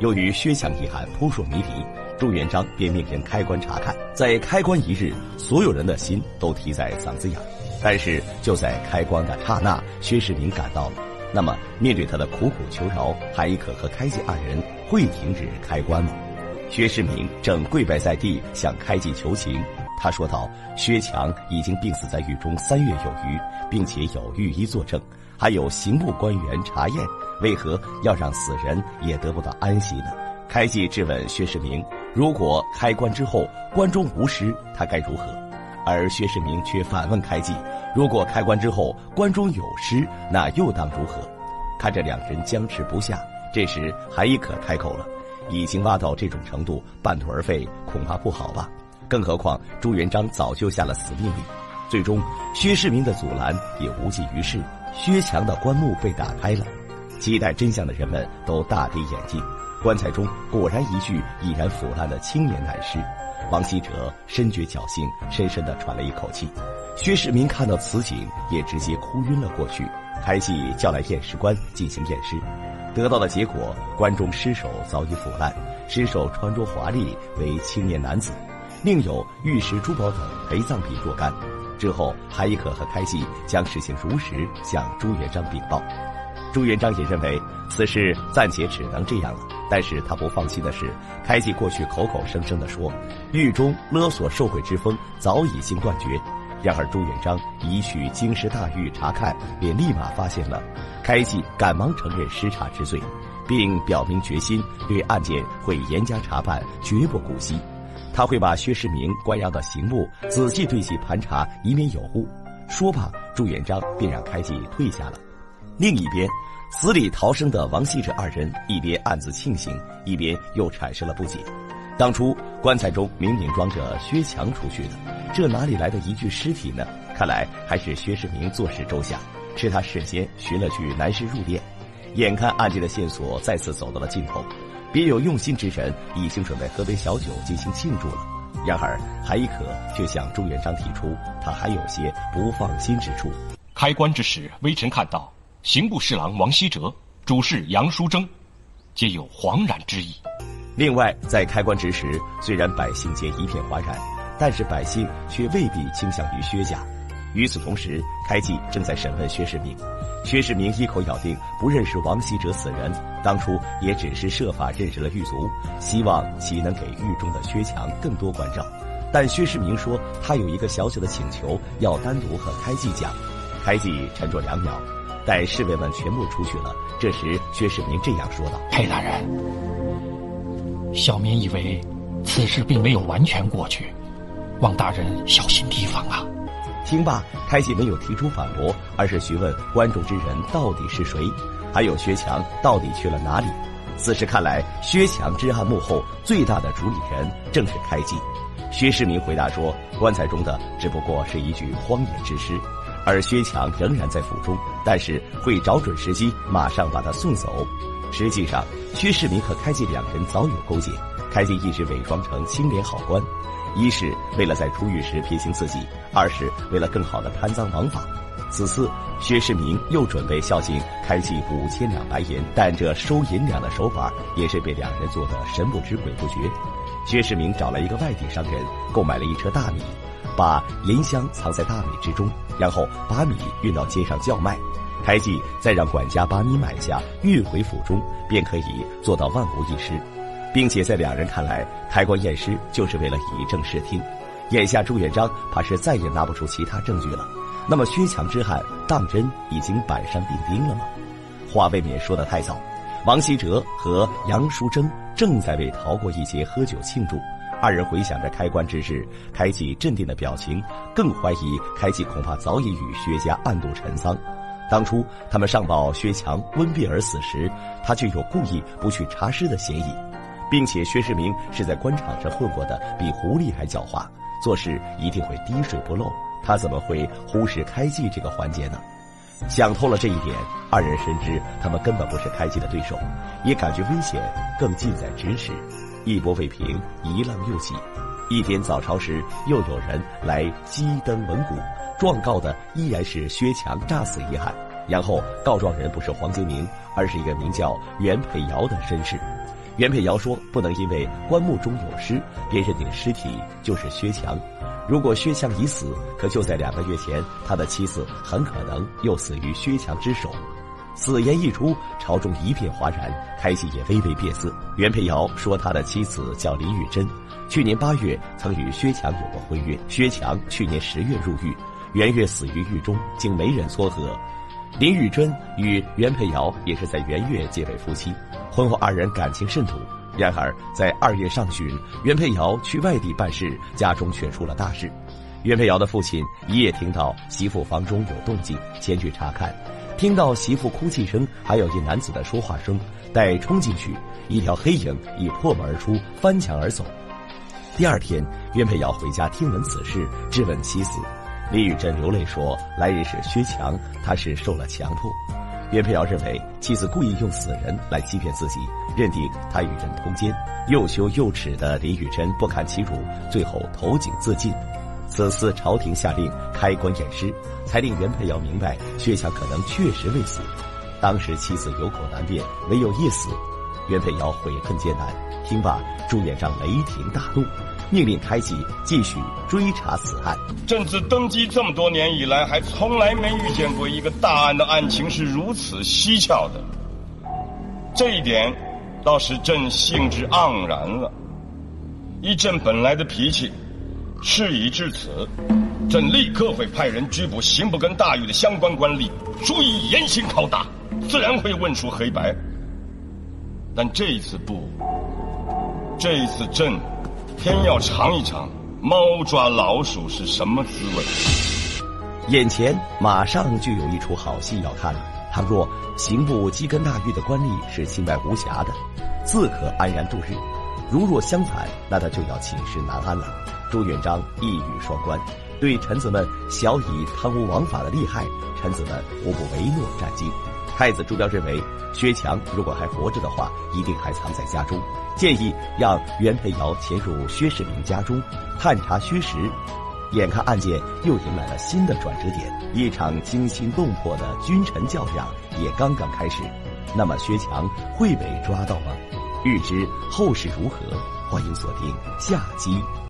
由于薛强一案扑朔迷离，朱元璋便命人开棺查看。在开棺一日，所有人的心都提在嗓子眼。但是就在开棺的刹那，薛世民赶到了。那么，面对他的苦苦求饶，韩一可和开济二人会停止开棺吗？薛世民正跪拜在地向开济求情。他说道：“薛强已经病死在狱中三月有余，并且有御医作证，还有刑部官员查验，为何要让死人也得不到安息呢？”开济质问薛世明：“如果开棺之后棺中无尸，他该如何？”而薛世明却反问开济：“如果开棺之后棺中有尸，那又当如何？”看着两人僵持不下，这时韩亦可开口了：“已经挖到这种程度，半途而废恐怕不好吧？”更何况朱元璋早就下了死命令，最终薛世民的阻拦也无济于事。薛强的棺木被打开了，期待真相的人们都大跌眼镜。棺材中果然一具已然腐烂的青年男尸。王希哲深觉侥幸，深深的喘了一口气。薛世民看到此景，也直接哭晕了过去。开济叫来验尸官进行验尸，得到的结果，棺中尸首早已腐烂，尸首穿着华丽，为青年男子。另有玉石、珠宝等陪葬品若干。之后，韩一可和开济将事情如实向朱元璋禀报。朱元璋也认为此事暂且只能这样了。但是他不放心的是，开济过去口口声声的说，狱中勒索受贿之风早已经断绝。然而朱元璋一去京师大狱查看，便立马发现了开济赶忙承认失察之罪，并表明决心对案件会严加查办，绝不姑息。他会把薛世明关押到刑部，仔细对其盘查，以免有误。说罢，朱元璋便让开济退下了。另一边，死里逃生的王羲之二人一边暗自庆幸，一边又产生了不解。当初棺材中明明装着薛强出去的，这哪里来的一具尸体呢？看来还是薛世明做事周详，是他事先寻了具男尸入殓。眼看案件的线索再次走到了尽头。别有用心之人已经准备喝杯小酒进行庆祝了，然而韩一可却向朱元璋提出他还有些不放心之处。开棺之时，微臣看到刑部侍郎王希哲、主事杨叔征，皆有惶然之意。另外，在开棺之时，虽然百姓皆一片哗然，但是百姓却未必倾向于薛家。与此同时，开济正在审问薛世明。薛世明一口咬定不认识王希哲此人，当初也只是设法认识了狱卒，希望其能给狱中的薛强更多关照。但薛世明说他有一个小小的请求，要单独和开济讲。开济沉着两秒，待侍卫们全部出去了，这时薛世明这样说道：“裴大人，小民以为此事并没有完全过去，望大人小心提防啊。”听罢，开济没有提出反驳，而是询问关注之人到底是谁，还有薛强到底去了哪里。此时看来，薛强之案幕后最大的主理人正是开济。薛世民回答说：“棺材中的只不过是一具荒野之尸，而薛强仍然在府中，但是会找准时机马上把他送走。”实际上，薛世明和开济两人早有勾结，开济一直伪装成清廉好官。一是为了在出狱时撇清自己，二是为了更好的贪赃枉法。此次薛世明又准备孝敬开济五千两白银，但这收银两的手法也是被两人做的神不知鬼不觉。薛世明找了一个外地商人，购买了一车大米，把银箱藏在大米之中，然后把米运到街上叫卖。开济再让管家把米买下，运回府中，便可以做到万无一失。并且在两人看来，开棺验尸就是为了以正视听。眼下朱元璋怕是再也拿不出其他证据了。那么薛强之案当真已经板上钉钉了吗？话未免说得太早。王希哲和杨淑贞正在为逃过一劫喝酒庆祝。二人回想着开棺之日，开启镇定的表情，更怀疑开启恐怕早已与薛家暗度陈仓。当初他们上报薛强温病而死时，他就有故意不去查尸的嫌疑。并且薛世明是在官场上混过的，比狐狸还狡猾，做事一定会滴水不漏。他怎么会忽视开济这个环节呢？想透了这一点，二人深知他们根本不是开济的对手，也感觉危险更近在咫尺。一波未平，一浪又起。一天早朝时，又有人来击灯闻鼓，状告的依然是薛强诈死一案。然后告状人不是黄金明，而是一个名叫袁培尧的绅士。袁佩瑶说：“不能因为棺木中有尸，便认定尸体就是薛强。如果薛强已死，可就在两个月前，他的妻子很可能又死于薛强之手。”此言一出，朝中一片哗然，开心也微微变色。袁佩瑶说，他的妻子叫林玉珍，去年八月曾与薛强有过婚约。薛强去年十月入狱，袁月死于狱中，竟没人撮合。林玉珍与袁佩瑶也是在元月结为夫妻，婚后二人感情甚笃。然而在二月上旬，袁佩瑶去外地办事，家中却出了大事。袁佩瑶的父亲一夜听到媳妇房中有动静，前去查看。听到媳妇哭泣声，还有一男子的说话声，待冲进去，一条黑影已破门而出，翻墙而走。第二天，袁佩瑶回家听闻此事，质问妻子，李玉珍流泪说：“来人是薛强，他是受了强迫。”袁佩瑶认为妻子故意用死人来欺骗自己，认定他与人通奸。又羞又耻的李玉珍不堪其辱，最后投井自尽。此次朝廷下令开棺验尸，才令袁佩瑶明白薛强可能确实未死。当时妻子有口难辩，唯有一死。袁佩瑶悔恨艰难。听罢，朱元璋雷霆大怒，命令开启继续追查此案。朕自登基这么多年以来，还从来没遇见过一个大案的案情是如此蹊跷的。这一点，倒是朕兴致盎然了。依朕本来的脾气。事已至此，朕立刻会派人拘捕刑部跟大狱的相关官吏，注意严刑拷打，自然会问出黑白。但这一次不，这一次朕偏要尝一尝猫抓老鼠是什么滋味。眼前马上就有一出好戏要看了。倘若刑部稽根大狱的官吏是清白无瑕的，自可安然度日；如若相反，那他就要寝食难安了。朱元璋一语双关，对臣子们晓以贪污枉法的厉害，臣子们无不唯诺战惊。太子朱标认为，薛强如果还活着的话，一定还藏在家中，建议让袁培尧潜入薛世明家中探查虚实。眼看案件又迎来了新的转折点，一场惊心动魄的君臣较量也刚刚开始。那么薛强会被抓到吗？欲知后事如何，欢迎锁定下集。